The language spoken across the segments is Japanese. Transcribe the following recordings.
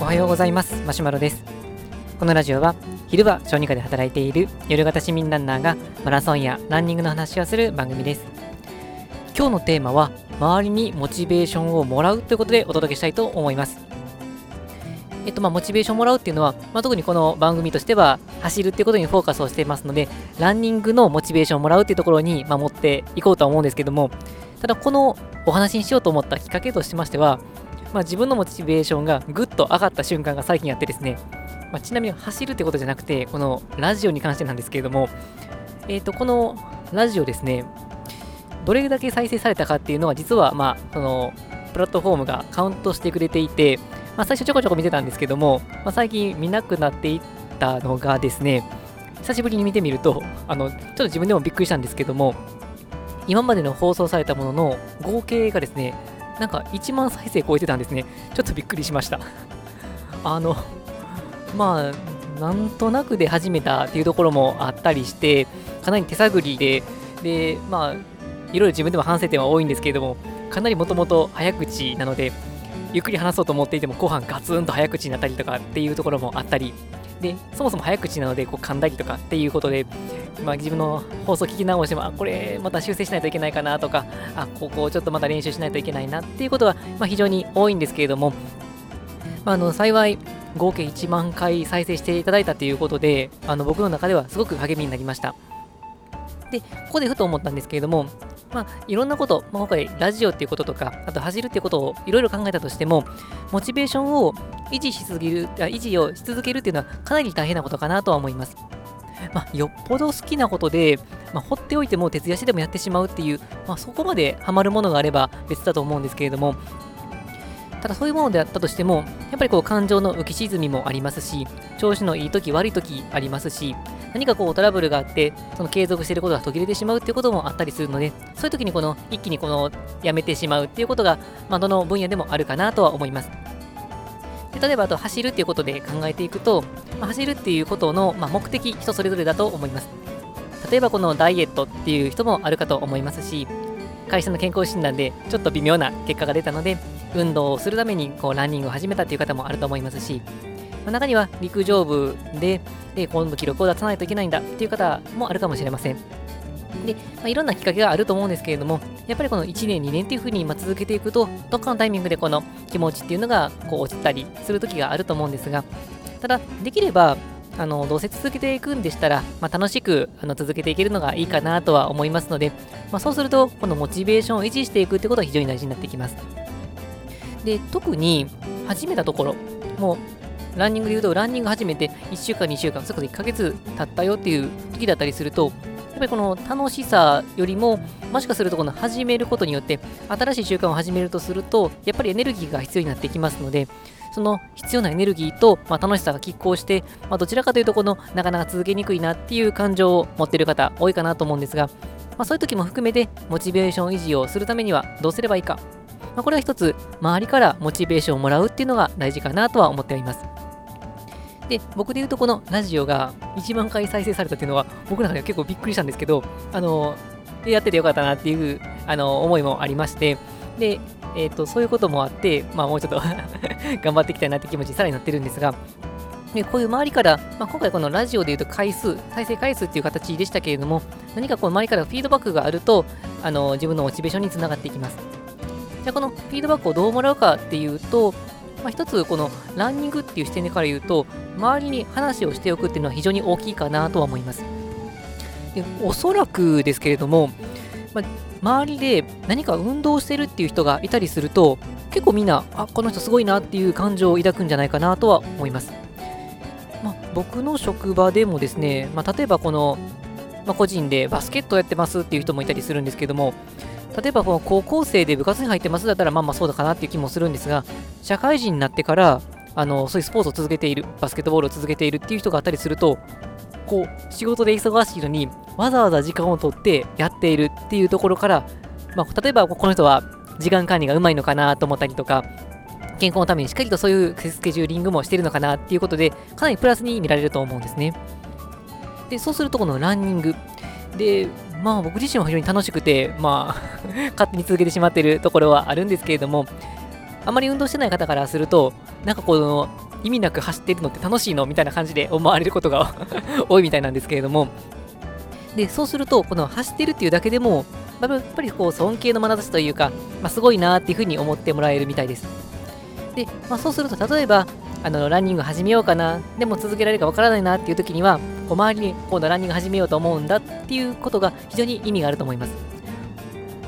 おはようございます。マシュマロです。このラジオは昼は小児科で働いている夜型市民ランナーがマラソンやランニングの話をする番組です。今日のテーマは周りにモチベーションをもらうということでお届けしたいと思います。えっとまあ、モチベーションもらうっていうのは、まあ、特にこの番組としては走るっていうことにフォーカスをしていますのでランニングのモチベーションをもらうっていうところに、まあ、持っていこうとは思うんですけどもただこのお話にしようと思ったきっかけとしましてはまあ、自分のモチベーションがぐっと上がった瞬間が最近あってですね、まあ、ちなみに走るってことじゃなくて、このラジオに関してなんですけれども、えっ、ー、と、このラジオですね、どれだけ再生されたかっていうのは、実は、まあ、その、プラットフォームがカウントしてくれていて、まあ、最初ちょこちょこ見てたんですけども、まあ、最近見なくなっていったのがですね、久しぶりに見てみると、あの、ちょっと自分でもびっくりしたんですけども、今までの放送されたものの合計がですね、なんか1万再生超えてたんですね。ちょっとびっくりしました。あの、まあ、なんとなくで始めたっていうところもあったりして、かなり手探りで、で、まあ、いろいろ自分でも反省点は多いんですけれども、かなりもともと早口なので、ゆっくり話そうと思っていても後半ガツンと早口になったりとかっていうところもあったり、で、そもそも早口なのでこう噛んだりとかっていうことで、まあ、自分の放送聞き直しても、あ、これまた修正しないといけないかなとか、あ、ここをちょっとまた練習しないといけないなっていうことは、まあ、非常に多いんですけれども、まあ、あの幸い合計1万回再生していただいたということで、あの僕の中ではすごく励みになりました。で、ここでふと思ったんですけれども、まあ、いろんなこと、まあ、今回ラジオっていうこととか、あと走るっていうことをいろいろ考えたとしても、モチベーションを維持し続ける、維持をし続けるっていうのはかなり大変なことかなとは思います。まあ、よっぽど好きなことで、まあ、放っておいても徹夜してでもやってしまうっていう、まあ、そこまでハマるものがあれば別だと思うんですけれども、ただそういうものであったとしても、やっぱりこう感情の浮き沈みもありますし、調子のいい時悪い時ありますし、何かこうトラブルがあって、その継続していることが途切れてしまうっていうこともあったりするので、そういう時にこの一気にこのやめてしまうっていうことが、まあ、どの分野でもあるかなとは思います。で例えばあと走るっていうことで考えていくと、まあ、走るっていうことの、まあ、目的人それぞれだと思います。例えばこのダイエットっていう人もあるかと思いますし、会社の健康診断でちょっと微妙な結果が出たので、運動をするためにこうランニングを始めたっていう方もあると思いますし、まあ、中には陸上部で、で、今度記録を出さないといけないんだっていう方もあるかもしれません。で、まあ、いろんなきっかけがあると思うんですけれども、やっぱりこの1年、2年っていうふうに続けていくと、どっかのタイミングでこの気持ちっていうのがこう落ちたりする時があると思うんですが、ただ、できれば、あのどうせ続けていくんでしたら、まあ、楽しくあの続けていけるのがいいかなとは思いますので、まあ、そうすると、このモチベーションを維持していくってことが非常に大事になってきます。で、特に始めたところ、もうランニングで言うと、ランニング始めて1週間、2週間、それこそ1ヶ月経ったよっていう時だったりすると、やっぱりこの楽しさよりも、もしかするとこの始めることによって、新しい習慣を始めるとすると、やっぱりエネルギーが必要になってきますので、その必要なエネルギーと、まあ、楽しさが拮抗して、まあ、どちらかというとこのなかなか続けにくいなっていう感情を持っている方多いかなと思うんですが、まあ、そういう時も含めてモチベーション維持をするためにはどうすればいいか、まあ、これは一つ周りからモチベーションをもらうっていうのが大事かなとは思っております。で僕で言うとこのラジオが1万回再生されたっていうのは僕の中では結構びっくりしたんですけどあのやっててよかったなっていうあの思いもありましてでえーと、そういうこともあって、まあ、もうちょっと 頑張っていきたいなって気持ちさらになってるんですが、でこういう周りから、まあ、今回このラジオでいうと回数、再生回数っていう形でしたけれども、何かこう周りからフィードバックがあると、あの自分のモチベーションにつながっていきます。じゃあこのフィードバックをどうもらうかっていうと、まあ、一つこのランニングっていう視点から言うと、周りに話をしておくっていうのは非常に大きいかなとは思います。でおそらくですけれども、ま、周りで何か運動してるっていう人がいたりすると、結構みんな、あ、この人すごいなっていう感情を抱くんじゃないかなとは思います。ま、僕の職場でもですね、ま、例えばこの、ま、個人でバスケットやってますっていう人もいたりするんですけども、例えばこの高校生で部活に入ってますだったらまあまあそうだかなっていう気もするんですが、社会人になってからあのそういうスポーツを続けている、バスケットボールを続けているっていう人があったりすると、こう仕事で忙しいのにわざわざ時間をとってやっているっていうところから、まあ、例えばこの人は時間管理がうまいのかなと思ったりとか、健康のためにしっかりとそういうスケジューリングもしてるのかなっていうことで、かなりプラスに見られると思うんですね。で、そうするとこのランニング。で、まあ僕自身は非常に楽しくて、まあ 勝手に続けてしまってるところはあるんですけれども、あまり運動してない方からすると、なんかこの意味なく走ってるのって楽しいのみたいな感じで思われることが 多いみたいなんですけれども、で、そうすると、この走ってるっていうだけでも、やっぱりこう尊敬の眼差しというか、まあ、すごいなっていうふうに思ってもらえるみたいです。で、まあ、そうすると、例えば、あのランニング始めようかな、でも続けられるかわからないなっていう時には、こう周りに今度ランニング始めようと思うんだっていうことが非常に意味があると思います。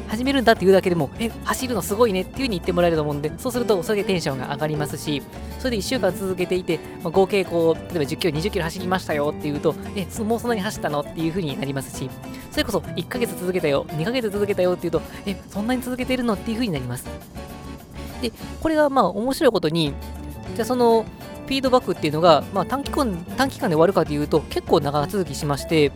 始めるんだっていうだけでも、え、走るのすごいねっていう風に言ってもらえると思うんで、そうするとそれでテンションが上がりますし、それで1週間続けていて、まあ、合計こう、例えば10キロ、20キロ走りましたよっていうと、え、もうそんなに走ったのっていう風になりますし、それこそ1ヶ月続けたよ、2ヶ月続けたよっていうと、え、そんなに続けてるのっていう風になります。で、これがまあ面白いことに、じゃあそのフィードバックっていうのが、まあ、短期間短期間で終わるかというと結構長続きしまして、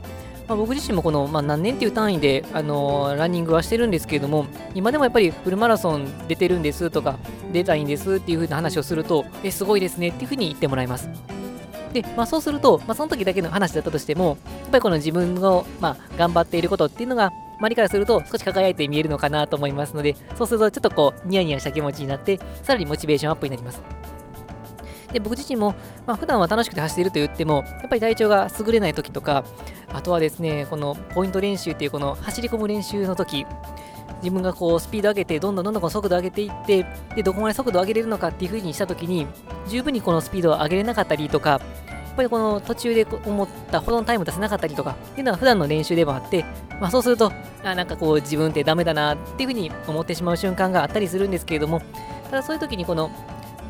まあ、僕自身もこの、まあ、何年っていう単位で、あのー、ランニングはしてるんですけれども今でもやっぱりフルマラソン出てるんですとか出たいんですっていう風な話をするとえすごいですねっていう風に言ってもらいます。で、まあ、そうすると、まあ、その時だけの話だったとしてもやっぱりこの自分の、まあ、頑張っていることっていうのが周りからすると少し輝いて見えるのかなと思いますのでそうするとちょっとこうニヤニヤした気持ちになってさらにモチベーションアップになります。で、僕自身も、まあ、普段は楽しくて走っていると言っても、やっぱり体調が優れない時とか、あとはですね、このポイント練習っていうこの走り込む練習の時、自分がこうスピード上げて、どんどんどんどん速度上げていって、で、どこまで速度上げれるのかっていう風にした時に、十分にこのスピードを上げれなかったりとか、やっぱりこの途中で思ったほどのタイム出せなかったりとかっていうのは普段の練習でもあって、まあ、そうするとあなんかこう自分ってダメだなっていうふうに思ってしまう瞬間があったりするんですけれどもただそういう時にこの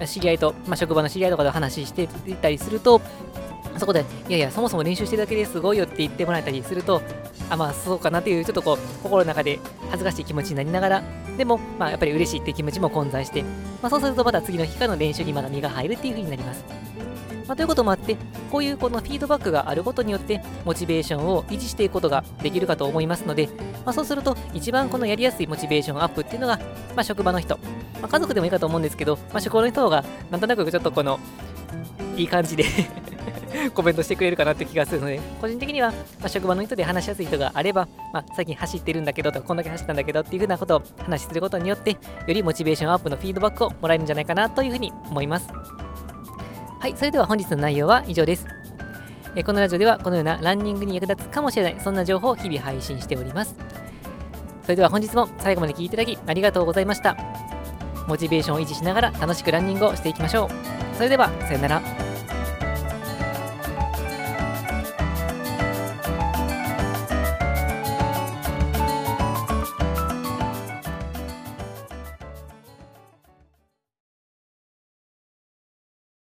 知り合いと、まあ、職場の知り合いとかで話していたりすると、そこで、いやいや、そもそも練習してるだけですごいよって言ってもらえたりすると、あ、まあそうかなっていう、ちょっとこう、心の中で恥ずかしい気持ちになりながら、でも、まあやっぱり嬉しいって気持ちも混在して、まあそうするとまた次の日からの練習にまだ身が入るっていう風になります。まあ、ということもあって、こういうこのフィードバックがあることによって、モチベーションを維持していくことができるかと思いますので、まあ、そうすると、一番このやりやすいモチベーションアップっていうのが、まあ、職場の人、まあ、家族でもいいかと思うんですけど、まあ、職場の人がなんとなくちょっとこのいい感じで コメントしてくれるかなって気がするので、個人的には、まあ、職場の人で話しやすい人があれば、まあ、最近走ってるんだけどとか、こんだけ走ったんだけどっていうふうなことを話することによって、よりモチベーションアップのフィードバックをもらえるんじゃないかなというふうに思います。はい、それでは本日の内容は以上です。えこのラジオではこのようなランニングに役立つかもしれない、そんな情報を日々配信しております。それでは本日も最後まで聴いていただきありがとうございました。モチベーションを維持しながら楽しくランニングをしていきましょう。それでは、さよなら。